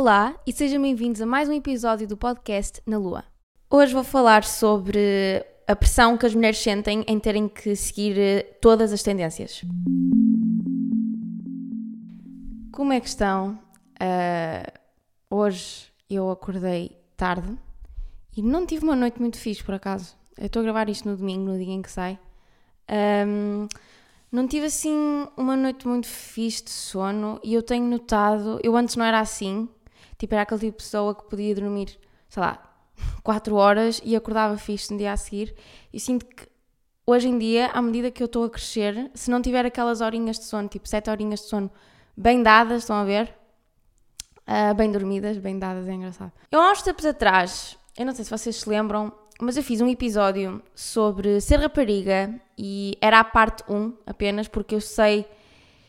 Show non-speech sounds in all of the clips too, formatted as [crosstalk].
Olá e sejam bem-vindos a mais um episódio do podcast Na Lua. Hoje vou falar sobre a pressão que as mulheres sentem em terem que seguir eh, todas as tendências. Como é que estão? Uh, hoje eu acordei tarde e não tive uma noite muito fixe, por acaso. Eu estou a gravar isto no domingo, no dia em que sai. Um, não tive assim uma noite muito fixe de sono e eu tenho notado, eu antes não era assim, tipo era aquele tipo de pessoa que podia dormir, sei lá, [laughs] 4 horas e acordava fixe no dia a seguir. E sinto que hoje em dia, à medida que eu estou a crescer, se não tiver aquelas horinhas de sono, tipo 7 horinhas de sono bem dadas, estão a ver? Uh, bem dormidas, bem dadas, é engraçado. Eu há uns tempos atrás, eu não sei se vocês se lembram, mas eu fiz um episódio sobre ser rapariga e era a parte 1 apenas, porque eu sei.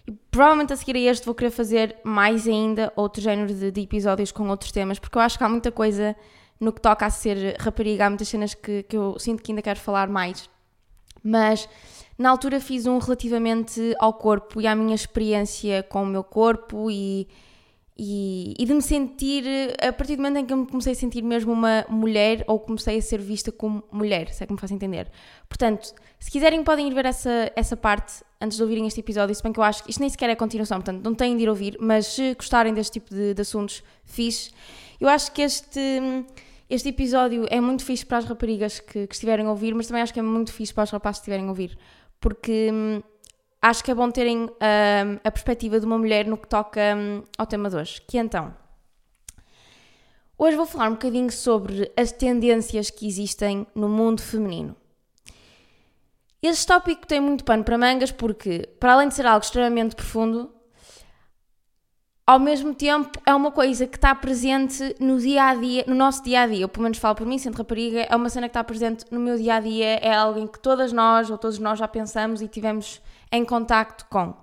E provavelmente a seguir a este vou querer fazer mais ainda outro género de, de, episódios com outros temas, porque eu acho que há muita coisa no que toca a ser rapariga, há muitas cenas que, que eu sinto que ainda quero falar mais. Mas na altura fiz um relativamente ao corpo e à minha experiência com o meu corpo e e, e, de me sentir, a partir do momento em que eu me comecei a sentir mesmo uma mulher ou comecei a ser vista como mulher, se é que me faz entender. Portanto, se quiserem podem ir ver essa, essa parte antes de ouvirem este episódio, se bem que eu acho que isto nem sequer é continuação, portanto não têm de ir ouvir, mas se gostarem deste tipo de, de assuntos, fixe. Eu acho que este, este episódio é muito fixe para as raparigas que, que estiverem a ouvir, mas também acho que é muito fixe para os rapazes que estiverem a ouvir, porque hum, acho que é bom terem uh, a perspectiva de uma mulher no que toca um, ao tema de hoje, que então... Hoje vou falar um bocadinho sobre as tendências que existem no mundo feminino. Este tópico tem muito pano para mangas porque, para além de ser algo extremamente profundo, ao mesmo tempo é uma coisa que está presente no dia a dia, no nosso dia a dia. Eu, pelo menos, falo por mim, sendo rapariga, é uma cena que está presente no meu dia a dia, é alguém que todas nós ou todos nós já pensamos e tivemos em contacto com.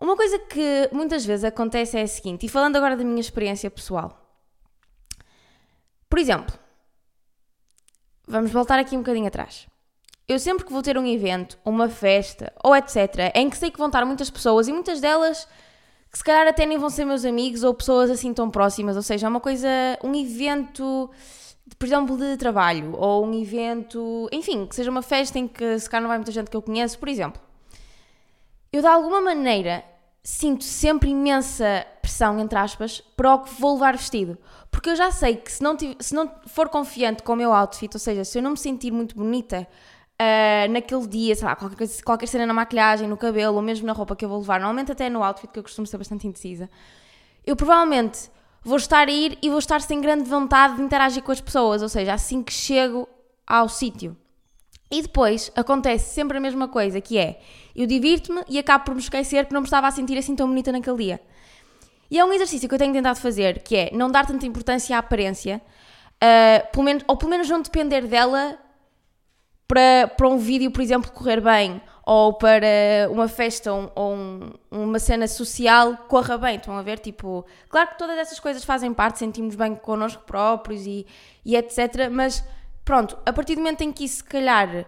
Uma coisa que muitas vezes acontece é a seguinte, e falando agora da minha experiência pessoal. Por exemplo, vamos voltar aqui um bocadinho atrás. Eu sempre que vou ter um evento, uma festa ou etc., em que sei que vão estar muitas pessoas e muitas delas que se calhar até nem vão ser meus amigos ou pessoas assim tão próximas, ou seja, é uma coisa, um evento por exemplo, de trabalho, ou um evento, enfim, que seja uma festa em que se calhar não vai muita gente que eu conheço, por exemplo. Eu, de alguma maneira, sinto sempre imensa pressão, entre aspas, para o que vou levar vestido. Porque eu já sei que se não, se não for confiante com o meu outfit, ou seja, se eu não me sentir muito bonita uh, naquele dia, sei lá, qualquer, qualquer cena na maquilhagem, no cabelo, ou mesmo na roupa que eu vou levar, normalmente até no outfit, que eu costumo ser bastante indecisa, eu provavelmente vou estar a ir e vou estar sem grande vontade de interagir com as pessoas, ou seja, assim que chego ao sítio. E depois acontece sempre a mesma coisa, que é, eu divirto-me e acabo por me esquecer que não me estava a sentir assim tão bonita naquele dia. E é um exercício que eu tenho tentado fazer, que é não dar tanta importância à aparência, uh, pelo menos, ou pelo menos não depender dela para, para um vídeo, por exemplo, correr bem, ou para uma festa ou, ou um, uma cena social corra bem. Estão a ver? Tipo, claro que todas essas coisas fazem parte, sentimos bem connosco próprios e, e etc. Mas pronto, a partir do momento em que isso se calhar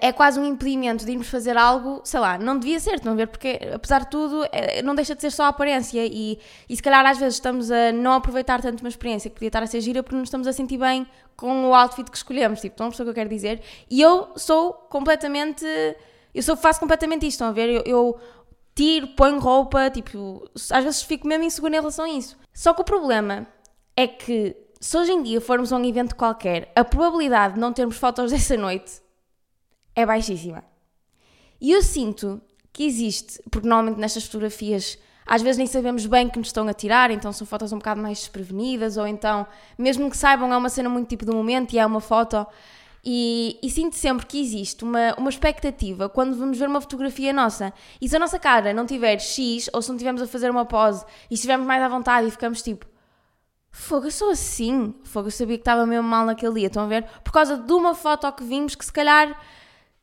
é quase um impedimento de irmos fazer algo, sei lá, não devia ser, a ver? Porque, apesar de tudo, é, não deixa de ser só aparência e, e se calhar às vezes estamos a não aproveitar tanto uma experiência que podia estar a ser gira porque não estamos a sentir bem com o outfit que escolhemos, tipo, estão a o que eu quero dizer? E eu sou completamente, eu sou, faço completamente isto, estão a ver? Eu, eu tiro, ponho roupa, tipo, às vezes fico mesmo insegura em relação a isso. Só que o problema é que se hoje em dia formos a um evento qualquer, a probabilidade de não termos fotos [laughs] dessa noite é baixíssima. E eu sinto que existe, porque normalmente nestas fotografias às vezes nem sabemos bem que nos estão a tirar, então são fotos um bocado mais desprevenidas, ou então, mesmo que saibam, é uma cena muito tipo do momento e é uma foto. E, e, sinto sempre que existe uma, uma expectativa quando vamos ver uma fotografia nossa. E se a nossa cara não tiver X, ou se não estivermos a fazer uma pose e estivermos mais à vontade e ficamos tipo. Fogo, eu sou assim. Fogo, eu sabia que estava mesmo mal naquele dia. Estão a ver? Por causa de uma foto que vimos que se calhar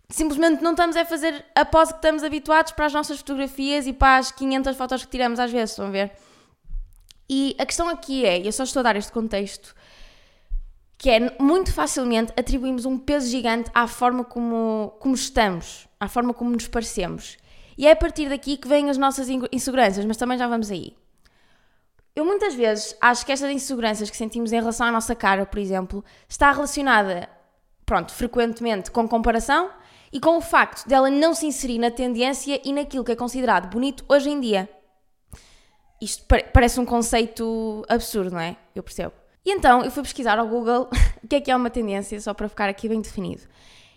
simplesmente não estamos a fazer a pose que estamos habituados para as nossas fotografias e para as 500 fotos que tiramos às vezes, estão a ver? E a questão aqui é, e eu só estou a dar este contexto, que é muito facilmente atribuímos um peso gigante à forma como, como estamos, à forma como nos parecemos. E é a partir daqui que vêm as nossas inseguranças, mas também já vamos aí. Eu muitas vezes acho que estas inseguranças que sentimos em relação à nossa cara, por exemplo, está relacionada, pronto, frequentemente com comparação e com o facto dela não se inserir na tendência e naquilo que é considerado bonito hoje em dia. Isto parece um conceito absurdo, não é? Eu percebo. E então eu fui pesquisar ao Google [laughs] o que é que é uma tendência, só para ficar aqui bem definido.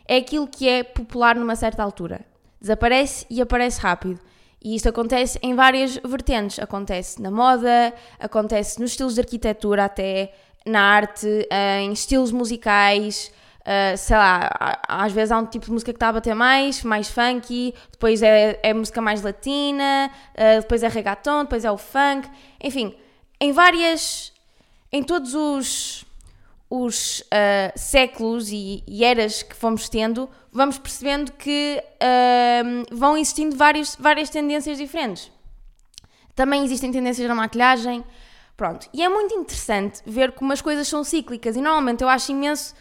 É aquilo que é popular numa certa altura. Desaparece e aparece rápido. E isto acontece em várias vertentes. Acontece na moda, acontece nos estilos de arquitetura, até na arte, em estilos musicais, Uh, sei lá, às vezes há um tipo de música que está a bater mais, mais funky, depois é, é música mais latina, uh, depois é reggaeton, depois é o funk, enfim, em várias, em todos os, os uh, séculos e, e, eras que fomos tendo, vamos percebendo que vão existindo vários, várias tendências diferentes. Também existem tendências na maquilhagem, pronto. E é muito interessante ver como as coisas são cíclicas e normalmente eu acho imenso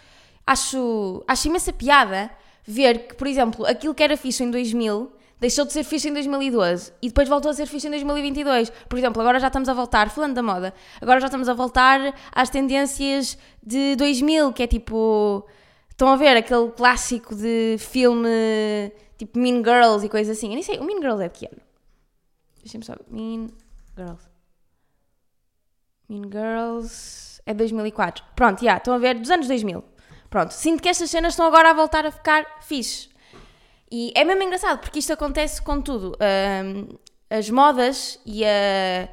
acho, acho imensa piada ver que, por exemplo, aquilo que era fixe em 2000 deixou de ser fixe em 2012 e depois voltou a ser fixe em 2022. Por exemplo, agora já estamos a voltar, falando da moda, agora já estamos a voltar às tendências de 2000, que é tipo. Estão a ver aquele clássico de filme tipo Mean Girls e coisas assim. Eu nem sei, o Mean Girls é de que ano? Deixa-me só. Mean Girls. Mean Girls é 2004. Pronto, já, yeah, estão a ver dos anos 2000. Pronto, sinto que estas cenas estão agora a voltar a ficar fixe. E é mesmo engraçado, porque isto acontece com tudo. Um, as modas e a,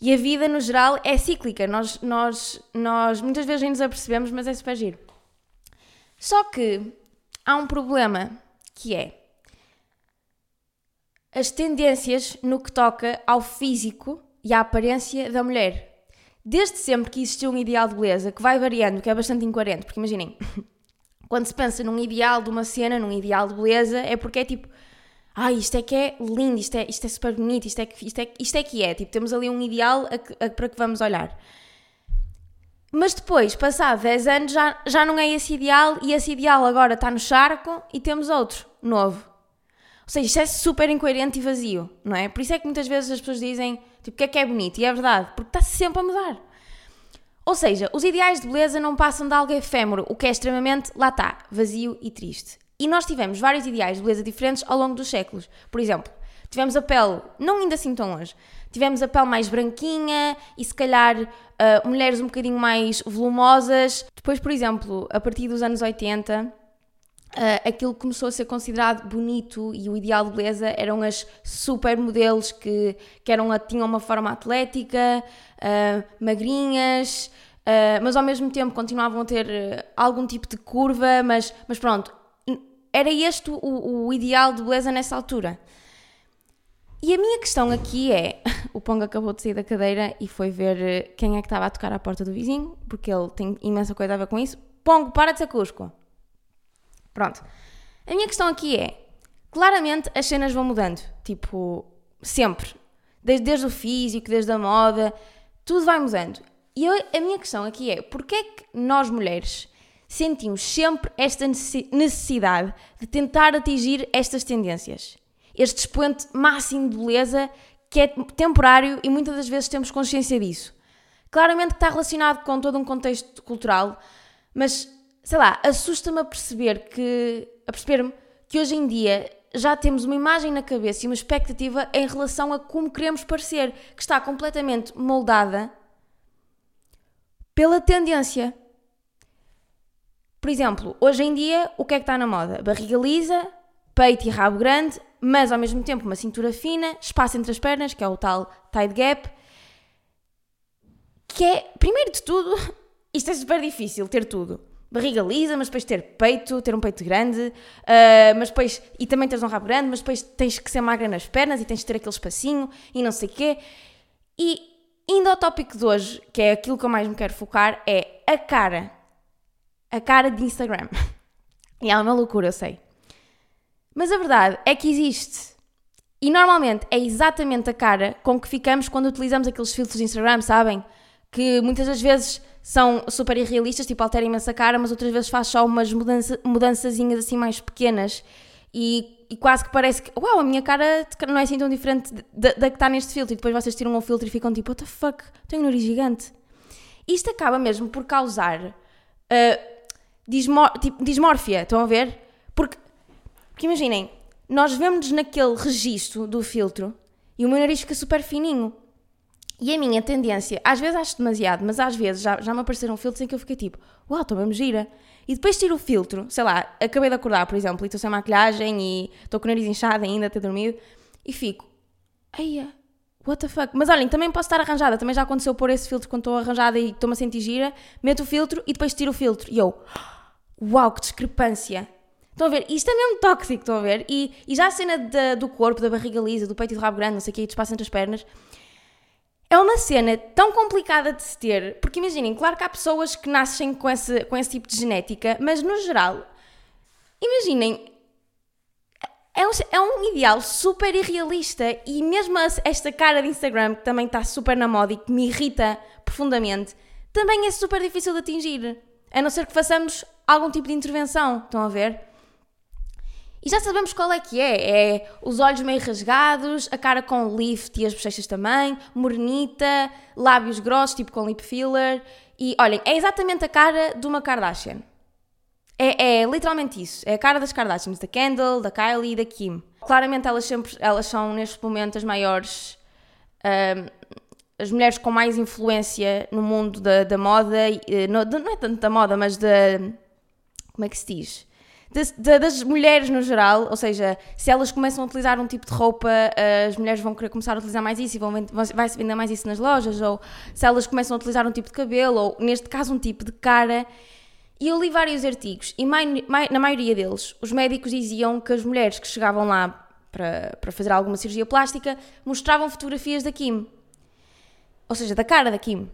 e a vida, no geral, é cíclica. Nós, nós, nós muitas vezes nem nos apercebemos, mas é super giro. Só que há um problema que é as tendências no que toca ao físico e à aparência da mulher desde sempre que existiu um ideal de beleza que vai variando, que é bastante incoerente, porque imaginem, [laughs] quando se pensa num ideal de uma cena, num ideal de beleza, é porque é tipo, ah, isto é que é lindo, isto é, isto é super bonito, isto é, que, isto, é, isto é que é, tipo, temos ali um ideal a a, para que vamos olhar. Mas depois, passado 10 anos, já, já não é esse ideal e esse ideal agora está no charco e temos outro, novo. Seja, isto é super incoerente e vazio, não é? Por isso é que muitas vezes as pessoas dizem Tipo, o que é que é bonito? E é verdade, porque está sempre a mudar. Ou seja, os ideais de beleza não passam de algo efêmero, o que é extremamente, lá está, vazio e triste. E nós tivemos vários ideais de beleza diferentes ao longo dos séculos. Por exemplo, tivemos a pele, não ainda assim tão longe, tivemos a pele mais branquinha e se calhar uh, mulheres um bocadinho mais volumosas. Depois, por exemplo, a partir dos anos 80, Uh, aquilo que começou a ser considerado bonito e o ideal de beleza eram as supermodelos que, que eram, tinham uma forma atlética, uh, magrinhas, uh, mas ao mesmo tempo continuavam a ter algum tipo de curva, mas, mas pronto, era este o, o ideal de beleza nessa altura. E a minha questão aqui é: [laughs] o Pongo acabou de sair da cadeira e foi ver quem é que estava a tocar à porta do vizinho, porque ele tem imensa coisa a ver com isso. Pongo, para de ser cusco. Pronto. A minha questão aqui é: claramente as cenas vão mudando. Tipo, sempre. Desde, desde o físico, desde a moda, tudo vai mudando. E eu, a minha questão aqui é: porquê é que nós mulheres sentimos sempre esta necessidade de tentar atingir estas tendências? Este expoente máximo de beleza que é temporário e muitas das vezes temos consciência disso. Claramente que está relacionado com todo um contexto cultural, mas sei lá, assusta-me a perceber que a perceber-me que hoje em dia já temos uma imagem na cabeça e uma expectativa em relação a como queremos parecer, que está completamente moldada pela tendência. Por exemplo, hoje em dia, o que é que está na moda? Barriga lisa, peito e rabo grande, mas ao mesmo tempo uma cintura fina, espaço entre as pernas, que é o tal tight gap. Que é, primeiro de tudo, [laughs] isto é super difícil ter tudo barriga lisa, mas depois ter peito, ter um peito grande, uh, mas depois, e também tens um rabo grande, mas depois tens que ser magra nas pernas e tens de ter aquele espacinho e não sei o quê. E indo ao tópico de hoje, que é aquilo que eu mais me quero focar, é a cara. A cara de Instagram. [laughs] E é uma loucura, eu sei. Mas a verdade é que existe. E normalmente é exatamente a cara com que ficamos quando utilizamos aqueles filtros de Instagram, sabem? Que muitas das vezes são super irrealistas, tipo, altera imensa cara, mas outras vezes faz só umas mudança, mudançazinhas assim mais pequenas. E e quase que parece que, uau, a minha cara não é assim tão diferente da, que está neste filtro. E depois vocês tiram um filtro e ficam tipo, what the fuck, tenho um nariz gigante. Isto acaba mesmo por causar uh, dismor tipo, dismórfia, estão a ver? Porque, porque imaginem, nós vemos naquele registro do filtro e o meu nariz fica super fininho. E a minha tendência, às vezes acho demasiado, mas às vezes já, já me apareceram filtros em que eu fiquei tipo, uau, estou mesmo gira. E depois tiro o filtro, sei lá, acabei de acordar, por exemplo, e estou sem maquilhagem e estou com o nariz inchado ainda, a ter dormido, e fico, eia, what the fuck? Mas olhem, também posso estar arranjada, também já aconteceu pôr esse filtro quando estou arranjada e estou-me a sentir gira, meto o filtro e depois tiro o filtro. E eu, uau, que discrepância. Estão a ver? Isto é mesmo tóxico, estão a ver? E, e já a cena do corpo, da barriga lisa, do peito e do rabo grande, não sei o que, do espaço entre as pernas, é uma cena tão complicada de se ter, porque imaginem, claro que há pessoas que nascem com esse, com esse tipo de genética, mas no geral, imaginem, é um, é um ideal super irrealista e mesmo esta cara de Instagram, que também está super na moda e que me irrita profundamente, também é super difícil de atingir, a não ser que façamos algum tipo de intervenção, estão a ver? E já sabemos qual é que é. É os olhos meio rasgados, a cara com lift e as bochechas também, morenita, lábios grossos, tipo com lip filler. E olhem, é exatamente a cara de uma Kardashian. É, é literalmente isso. É a cara das Kardashians, da Kendall, da Kylie e da Kim. Claramente elas sempre, elas são neste momento as maiores, um, as mulheres com mais influência no mundo da, da moda, não, não é tanto da moda, mas da, como é que se diz? De, de, das mulheres no geral, ou seja, se elas começam a utilizar um tipo de roupa, as mulheres vão querer começar a utilizar mais isso e vão, vai-se vender mais isso nas lojas, ou se elas começam a utilizar um tipo de cabelo, ou neste caso um tipo de cara. E eu li vários artigos, e mai, mai, na maioria deles, os médicos diziam que as mulheres que chegavam lá para, para fazer alguma cirurgia plástica mostravam fotografias da Kim. Ou seja, da cara da Kim.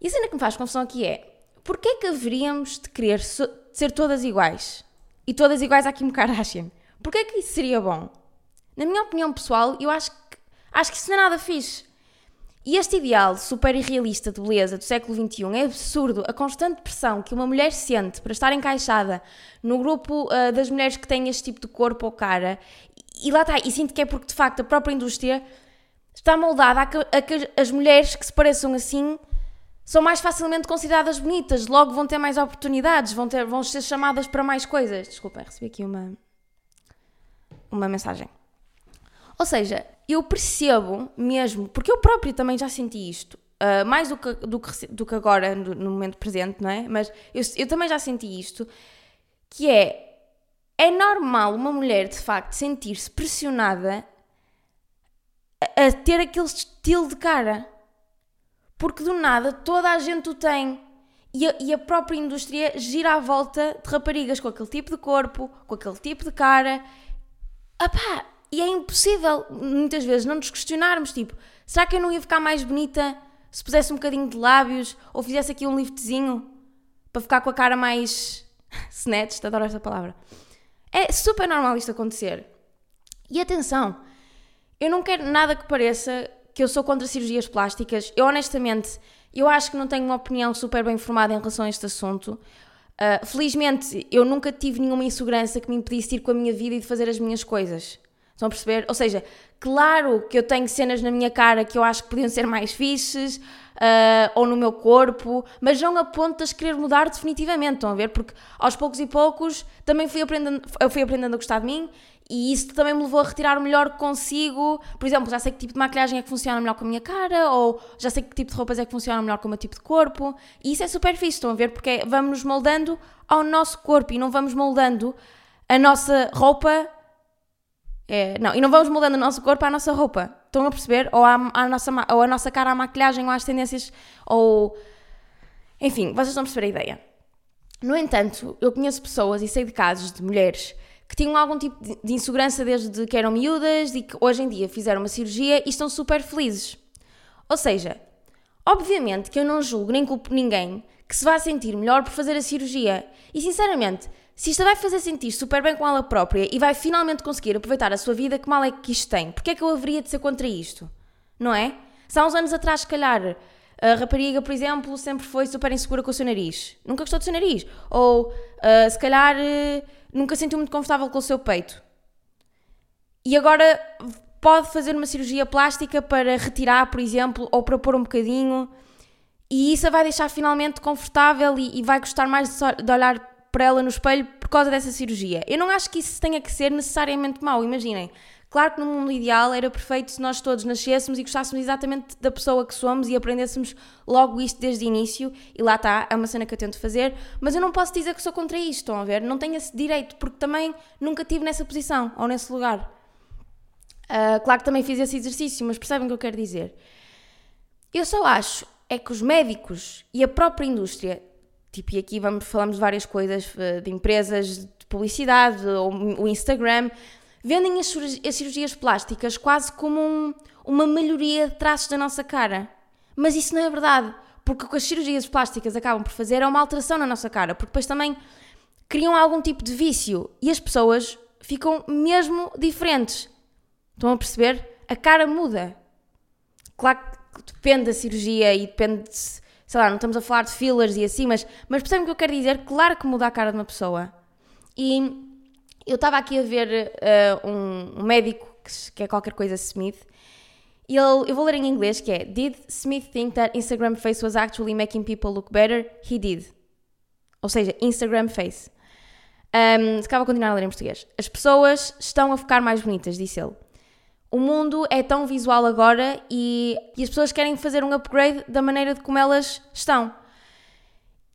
E a cena que me faz confusão aqui é: porquê é que haveríamos de querer ser todas iguais? E todas iguais à Kim Kardashian. Porquê que isso seria bom? Na minha opinião pessoal, eu acho que, acho que isso não é nada fixe. E este ideal super irrealista de beleza do século XXI é absurdo. A constante pressão que uma mulher sente para estar encaixada no grupo uh, das mulheres que têm este tipo de corpo ou cara, e, e lá está, e sinto que é porque de facto a própria indústria está moldada a que, a que as mulheres que se pareçam assim são mais facilmente consideradas bonitas, logo vão ter mais oportunidades, vão, ter, vão ser chamadas para mais coisas. Desculpem, recebi aqui uma, uma mensagem. Ou seja, eu percebo mesmo, porque eu próprio também já senti isto, uh, mais do que, do, que, do que agora, no, no, momento presente, não é? Mas eu, eu também já senti isto, que é, é normal uma mulher, de facto, sentir-se pressionada a, a ter aquele estilo de cara porque do nada toda a gente o tem. E a, e a, própria indústria gira à volta de raparigas com aquele tipo de corpo, com aquele tipo de cara. Apá, e é impossível muitas vezes não nos questionarmos, tipo, será que eu não ia ficar mais bonita se pusesse um bocadinho de lábios ou fizesse aqui um liftzinho para ficar com a cara mais [laughs] snatched, adoro esta palavra. É super normal isto acontecer. E atenção, eu não quero nada que pareça que eu sou contra cirurgias plásticas. Eu honestamente, eu acho que não tenho uma opinião super bem formada em relação a este assunto. Uh, felizmente, eu nunca tive nenhuma insegurança que me impedisse de ir com a minha vida e de fazer as minhas coisas. Estão a perceber? Ou seja, claro que eu tenho cenas na minha cara que eu acho que podiam ser mais fixes, uh, ou no meu corpo, mas não a ponto de querer mudar definitivamente, estão a ver? Porque aos poucos e poucos também fui aprendendo, eu fui aprendendo a gostar de mim e isso também me levou a retirar o melhor que consigo. Por exemplo, já sei que tipo de maquilhagem é que funciona melhor com a minha cara, ou já sei que tipo de roupas é que funciona melhor com o meu tipo de corpo. E isso é super fixe, estão a ver? Porque vamos nos moldando ao nosso corpo e não vamos moldando a nossa roupa. É, não, e não vamos moldando o nosso corpo à nossa roupa. Estão a perceber? Ou, à, nossa, ou a nossa cara à maquilhagem, ou às tendências, ou. Enfim, vocês a perceber a ideia. No entanto, eu conheço pessoas e sei de casos de mulheres que tinham algum tipo de insegurança desde que eram miúdas e que hoje em dia fizeram uma cirurgia e estão super felizes. Ou seja, obviamente que eu não julgo nem culpo ninguém que se vá sentir melhor por fazer a cirurgia. E sinceramente, se isto vai fazer sentir super bem com ela própria e vai finalmente conseguir aproveitar a sua vida, que mal é que isto tem? Porquê é que eu haveria de ser contra isto? Não é? Se há uns anos atrás, se calhar, a rapariga, por exemplo, sempre foi super insegura com o seu nariz. Nunca gostou do seu nariz. Ou, uh, se calhar, uh, nunca sentiu muito confortável com o seu peito. e agora pode fazer uma cirurgia plástica para retirar, por exemplo, ou para pôr um bocadinho, e isso a vai deixar finalmente confortável e, e vai gostar mais de, de olhar para ela no espelho por causa dessa cirurgia. Eu não acho que isso tenha que ser necessariamente mau, imaginem. Claro que no mundo ideal era perfeito se nós todos nascêssemos e gostássemos exatamente da pessoa que somos e aprendêssemos logo isto desde o início, e lá está, é uma cena que eu tento fazer, mas eu não posso dizer que sou contra isto, estão a ver? Não tenho esse direito, porque também nunca estive nessa posição ou nesse lugar. Uh, claro que também fiz esse exercício, mas percebem o que eu quero dizer? Eu só acho é que os médicos e a própria indústria, tipo, e aqui vamos, falamos de várias coisas, ah, de empresas de publicidade, ou o Instagram, vendem as, as cirurgias plásticas quase como um, uma melhoria de traços da nossa cara. Mas isso não é verdade, porque o que as cirurgias plásticas acabam por fazer é uma alteração na nossa cara, porque depois também criam algum tipo de vício e as pessoas ficam mesmo diferentes. Estão a perceber? A cara muda. Claro que depende da cirurgia e depende de, sei lá, não estamos a falar de fillers e assim, mas, mas percebem o que eu quero dizer? Claro que muda a cara de uma pessoa. E eu estava aqui a ver uh, um, um, médico que, é qualquer coisa Smith. E ele, eu vou ler em inglês que é Did Smith think that Instagram face was actually making people look better? He did. Ou seja, Instagram face. Um, se calhar vou continuar a ler em português. As pessoas estão a ficar mais bonitas, disse ele. O mundo é tão visual agora e, e as pessoas querem fazer um upgrade da maneira de como elas estão.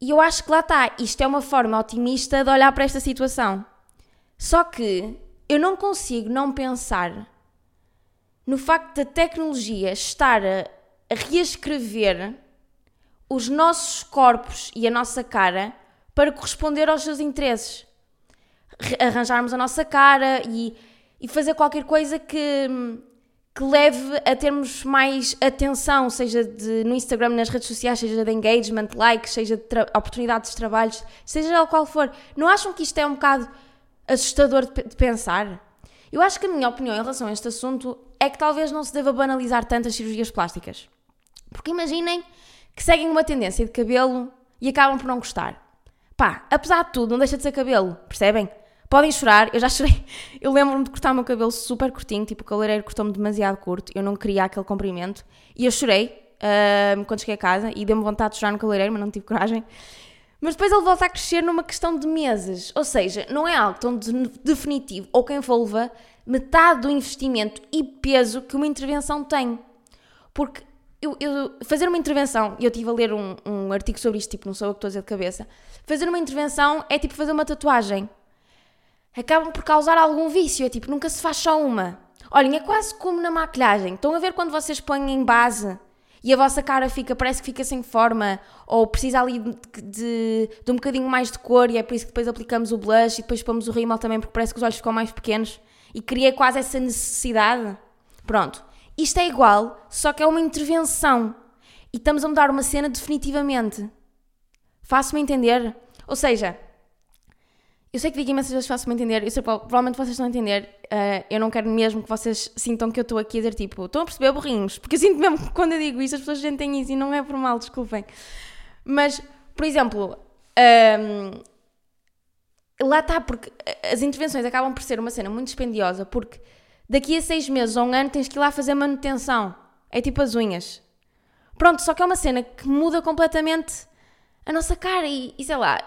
E eu acho que lá está. Isto é uma forma otimista de olhar para esta situação. Só que eu não consigo não pensar no facto da tecnologia estar a, reescrever os nossos corpos e a nossa cara para corresponder aos seus interesses. Arranjarmos a nossa cara e, e fazer qualquer coisa que, que leve a termos mais atenção, seja de, no Instagram, nas redes sociais, seja de engagement, likes, seja de oportunidades de trabalhos, seja o qual for. Não acham que isto é um bocado assustador de, pensar. Eu acho que a minha opinião em relação a este assunto é que talvez não se deva banalizar tanto as cirurgias plásticas. Porque imaginem que seguem uma tendência de cabelo e acabam por não gostar. Pá, apesar de tudo, não deixa de ser cabelo, percebem? Podem chorar, eu já [laughs] chorei. Eu lembro-me de cortar o meu cabelo super curtinho, tipo o cabeleireiro cortou-me demasiado curto, eu não queria aquele comprimento. E eu chorei uh, quando cheguei a casa e deu-me vontade de chorar no cabeleireiro, mas não tive coragem. Mas depois ele volta a crescer numa questão de meses. Ou seja, não é algo tão definitivo ou que envolva metade do investimento e peso que uma intervenção tem. Porque eu, eu, fazer uma intervenção, e eu estive a ler um, um artigo sobre isto, tipo, não sou eu que estou a dizer de cabeça. Fazer uma intervenção é tipo fazer uma tatuagem. Acabam por causar algum vício, é tipo, nunca se faz só uma. Olhem, é quase como na maquilhagem. Estão a ver quando vocês põem em base e a vossa cara fica, parece que fica sem forma, ou precisa ali de, de, de, um bocadinho mais de cor, e é por isso que depois aplicamos o blush e depois pomos o rímel também, porque parece que os olhos ficam mais pequenos, e cria quase essa necessidade. Pronto. Isto é igual, só que é uma intervenção. E estamos a mudar uma cena definitivamente. Faço-me entender? Ou seja, eu sei que digo imensas vezes faço-me entender, eu sei, provavelmente vocês estão a entender. Uh, eu não quero mesmo que vocês sintam que eu estou aqui a dizer tipo, estão a perceber burrinhos, porque eu sinto mesmo que quando eu digo isto as pessoas sentem isso e não é por mal, desculpem. Mas, por exemplo, um, lá está, porque as intervenções acabam por ser uma cena muito dispendiosa, porque daqui a seis meses ou um ano tens que ir lá fazer manutenção. É tipo as unhas. Pronto, só que é uma cena que muda completamente a nossa cara e, e sei lá,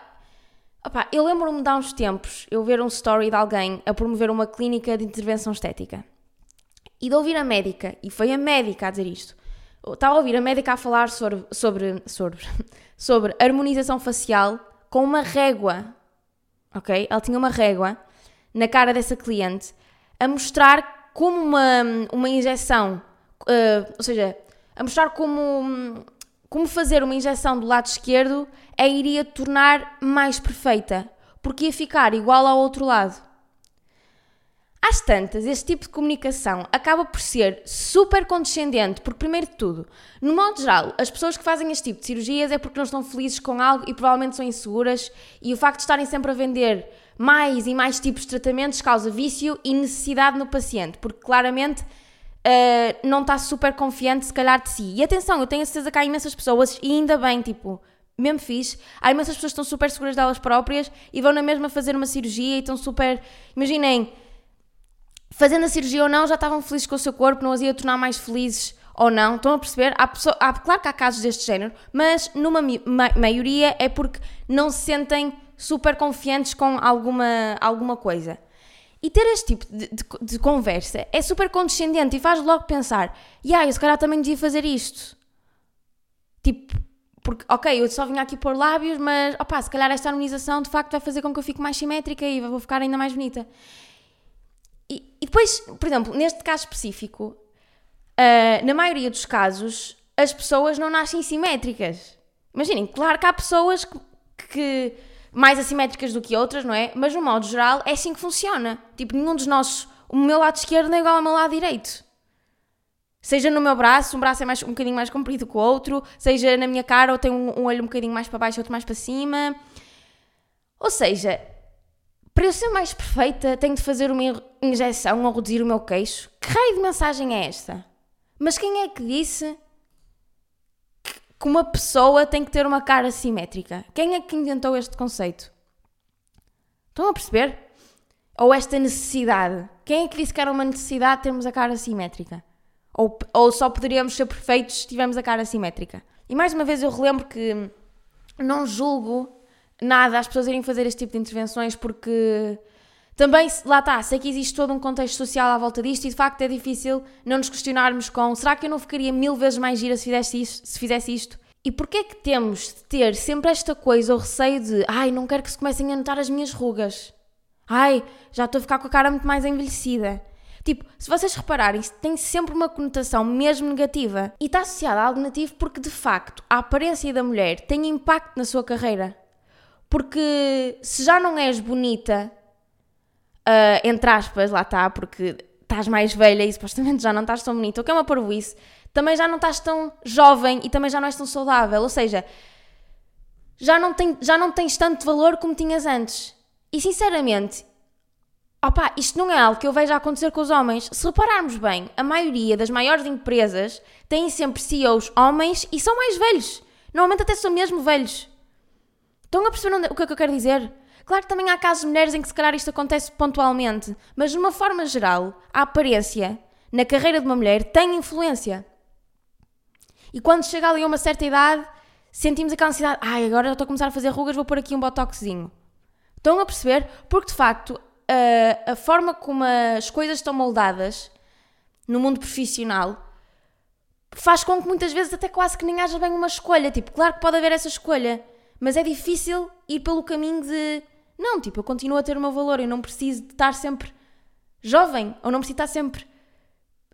Opa, eu lembro-me de há uns tempos eu ver um story de alguém a promover uma clínica de intervenção estética e de ouvir a médica, e foi a médica a dizer isto. Estava a ouvir a médica a falar sobre, sobre, sobre, [laughs] sobre harmonização facial com uma régua, ok? Ela tinha uma régua na cara dessa cliente a mostrar como uma, uma injeção, uh, ou seja, a mostrar como como fazer uma injeção do lado esquerdo a iria tornar mais perfeita, porque ia ficar igual ao outro lado. Às tantas, este tipo de comunicação acaba por ser super condescendente, porque, primeiro de tudo, no modo geral, as pessoas que fazem este tipo de cirurgias é porque não estão felizes com algo e provavelmente são inseguras, e o facto de estarem sempre a vender mais e mais tipos de tratamentos causa vício e necessidade no paciente, porque claramente uh, não está super confiante, se calhar, de si. E atenção, eu tenho a certeza que há imensas pessoas, e ainda bem, tipo, mesmo fixe, há imensas pessoas que estão super seguras delas próprias e vão na mesma fazer uma cirurgia e estão super. Imaginem, fazendo a cirurgia ou não, já estavam felizes com o seu corpo, não as ia tornar mais felizes ou não. Estão a perceber? Há pessoa, há, claro que há casos deste género, mas numa ma maioria é porque não se sentem super confiantes com alguma, alguma coisa. E ter este tipo de, de, de conversa é super condescendente e faz logo pensar: yeah, eu se calhar também devia fazer isto. Tipo, porque, ok, eu só vim aqui pôr lábios, mas opá, se calhar esta harmonização de facto vai fazer com que eu fique mais simétrica e vou ficar ainda mais bonita. E, e depois, por exemplo, neste caso específico, uh, na maioria dos casos, as pessoas não nascem simétricas. Imaginem, claro que há pessoas que, que mais assimétricas do que outras, não é? Mas no modo geral é assim que funciona. Tipo, nenhum dos nossos. O meu lado esquerdo é igual ao meu lado direito. Seja no meu braço, um braço é mais, um bocadinho mais comprido que o outro, seja na minha cara, ou tem um, um olho um bocadinho mais para baixo, outro mais para cima. Ou seja, para eu ser mais perfeita, tenho de fazer uma injeção ou reduzir o meu queixo. Que raio de mensagem é esta? Mas quem é que disse que uma pessoa tem que ter uma cara simétrica? Quem é que inventou este conceito? Estão a perceber? Ou esta necessidade? Quem é que disse que era uma necessidade termos a cara simétrica? Ou, ou só poderíamos ser perfeitos se tivermos a cara simétrica? E mais uma vez eu relembro que não julgo nada as pessoas irem fazer este tipo de intervenções porque também, lá está, sei que existe todo um contexto social à volta disto e de facto é difícil não nos questionarmos com será que eu não ficaria mil vezes mais gira se fizesse isto? Se fizesse isto? E porquê é que temos de ter sempre esta coisa ou receio de ai, não quero que se comecem a notar as minhas rugas? Ai, já estou a ficar com a cara muito mais envelhecida. Tipo, se vocês repararem, tem sempre uma conotação mesmo negativa e está associada a algo negativo porque de facto a aparência da mulher tem impacto na sua carreira. Porque se já não és bonita, uh, entre aspas, lá está, porque estás mais velha e supostamente já não estás tão bonita, o que é uma parvoíce, também já não estás tão jovem e também já não és tão saudável. Ou seja, já não, tem, já não tens tanto valor como tinhas antes. E sinceramente, opá, isto não é algo que eu vejo acontecer com os homens. Se repararmos bem, a maioria das maiores empresas têm sempre CEOs homens e são mais velhos. Normalmente até são mesmo velhos. Estão a perceber o que é que eu quero dizer? Claro que também há casos de mulheres em que se calhar isto acontece pontualmente, mas de uma forma geral, a aparência na carreira de uma mulher tem influência. E quando chega ali a uma certa idade, sentimos aquela ansiedade, ai, agora já estou a começar a fazer rugas, vou pôr aqui um botoxinho. Estão a perceber? Porque de facto, a, a forma como as coisas estão moldadas no mundo profissional faz com que muitas vezes até quase que nem haja bem uma escolha. Tipo, claro que pode haver essa escolha, mas é difícil ir pelo caminho de não, tipo, eu continuo a ter o meu valor, eu não preciso de estar sempre jovem, ou não preciso estar sempre.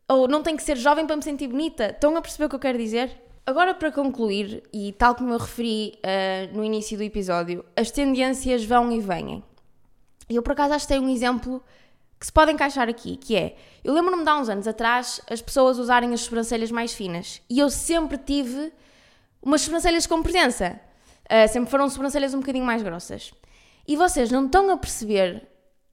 Ou não tenho que ser jovem para me sentir bonita. Estão a perceber o que eu quero dizer? Agora, para concluir, e tal como eu referi uh, no início do episódio, as tendências vão e vêm. Eu, por acaso, acho que tenho um exemplo que se pode encaixar aqui, que é, eu lembro-me de há uns anos atrás as pessoas usarem as sobrancelhas mais finas, e eu sempre tive umas sobrancelhas com presença. Uh, sempre foram sobrancelhas um bocadinho mais grossas. E vocês não estão a perceber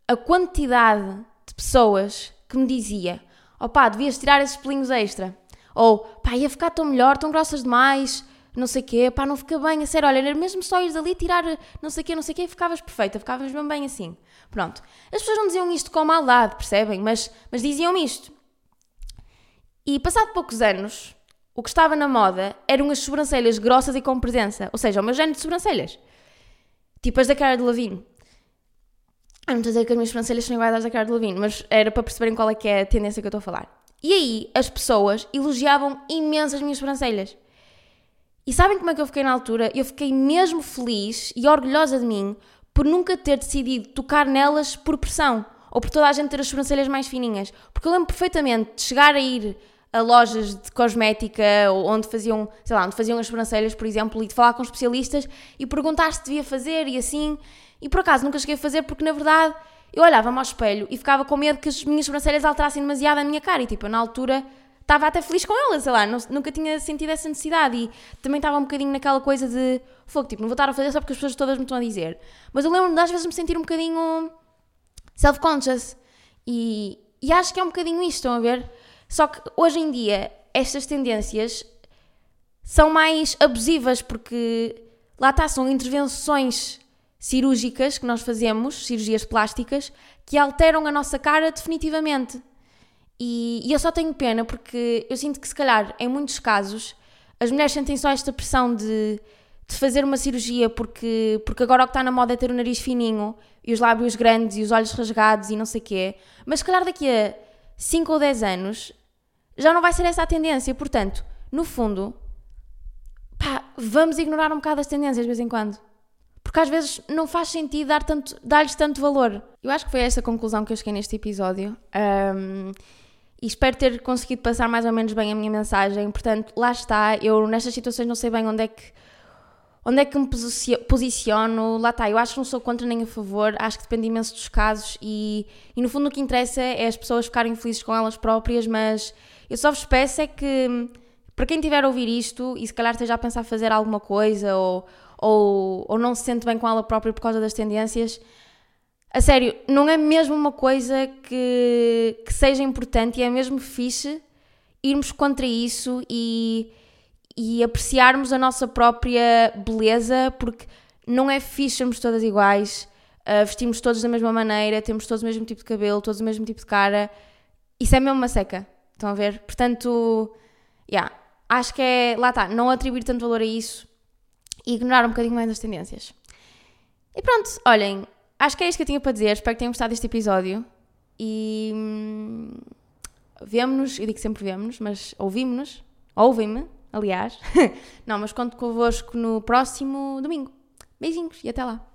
a quantidade de pessoas que me dizia opá, devias tirar esses pelinhos extra. Ou, pá, ia ficar tão melhor, tão grossas demais, não sei o quê, pá, não fica bem, a sério, olha, era mesmo só ires ali tirar não sei o quê, não sei o quê, ficavas perfeita, ficavas mesmo bem assim. Pronto. As pessoas não diziam isto com maldade, percebem? Mas, mas diziam isto. E passado poucos anos, o que estava na moda eram as sobrancelhas grossas e com presença. Ou seja, o meu género de sobrancelhas. Tipo as da cara de Lavigne. Eu não estou a dizer que as minhas sobrancelhas são iguais às da cara de Lavigne, mas era para perceberem qual é que é a tendência que eu estou a falar. E aí, as pessoas elogiavam imenso as minhas sobrancelhas. E sabem como é que eu fiquei na altura? Eu fiquei mesmo feliz e orgulhosa de mim por nunca ter decidido tocar nelas por pressão ou por toda a gente ter as sobrancelhas mais fininhas. Porque eu lembro perfeitamente de chegar a ir a lojas de cosmética onde faziam, sei lá, onde faziam as sobrancelhas, por exemplo, e de falar com especialistas e perguntar se devia fazer e assim. E por acaso nunca cheguei a fazer porque na verdade eu olhava-me ao espelho e ficava com medo que as minhas sobrancelhas alterassem demasiado a minha cara e tipo, eu, na altura estava até feliz com elas, sei lá, não, nunca tinha sentido essa necessidade e também estava um bocadinho naquela coisa de fogo, tipo, não vou estar a fazer só porque as pessoas todas me estão a dizer. Mas eu lembro-me de às vezes me sentir um bocadinho self-conscious e, e acho que é um bocadinho isto, estão a ver? Só que hoje em dia estas tendências são mais abusivas porque lá está, são intervenções cirúrgicas que nós fazemos, cirurgias plásticas, que alteram a nossa cara definitivamente. E, e eu só tenho pena porque eu sinto que, se calhar, em muitos casos, as mulheres sentem só esta pressão de, de fazer uma cirurgia porque, porque agora o que está na moda é ter o nariz fininho e os lábios grandes e os olhos rasgados e não sei o quê. Mas, se calhar, daqui a 5 ou 10 anos já não vai ser essa a tendência. Portanto, no fundo, pá, vamos ignorar um bocado as tendências de vez em quando. Porque às vezes não faz sentido dar tanto, dar-lhes tanto valor. Eu acho que foi essa a conclusão que eu cheguei neste episódio. Um, e espero ter conseguido passar mais ou menos bem a minha mensagem. Portanto, lá está. Eu nestas situações não sei bem onde é que onde é que me posiciono. Lá está. Eu acho que não sou contra nem a favor. Acho que depende imenso dos casos e, e no fundo o que interessa é as pessoas ficarem felizes com elas próprias. Mas eu só vos peço é que para quem estiver a ouvir isto e se calhar esteja a pensar fazer alguma coisa ou, ou, ou não se sente bem com ela própria por causa das tendências, a sério, não é mesmo uma coisa que, que seja importante e é mesmo fixe irmos contra isso e, e apreciarmos a nossa própria beleza, porque não é fixe sermos todas iguais, uh, vestimos todos da mesma maneira, temos todos o mesmo tipo de cabelo, todos o mesmo tipo de cara. Isso é mesmo uma seca. Estão a ver? Portanto, yeah, acho que é, lá está, não atribuir tanto valor a isso e ignorar um bocadinho mais as tendências. E pronto, olhem, acho que é isto que eu tinha para dizer. Espero que tenham gostado deste episódio. E hum, vemo-nos, eu digo sempre vemo-nos, mas ouvimos-nos, ouvem-me, aliás. [laughs] Não, mas conto convosco no próximo domingo. Beijinhos e até lá.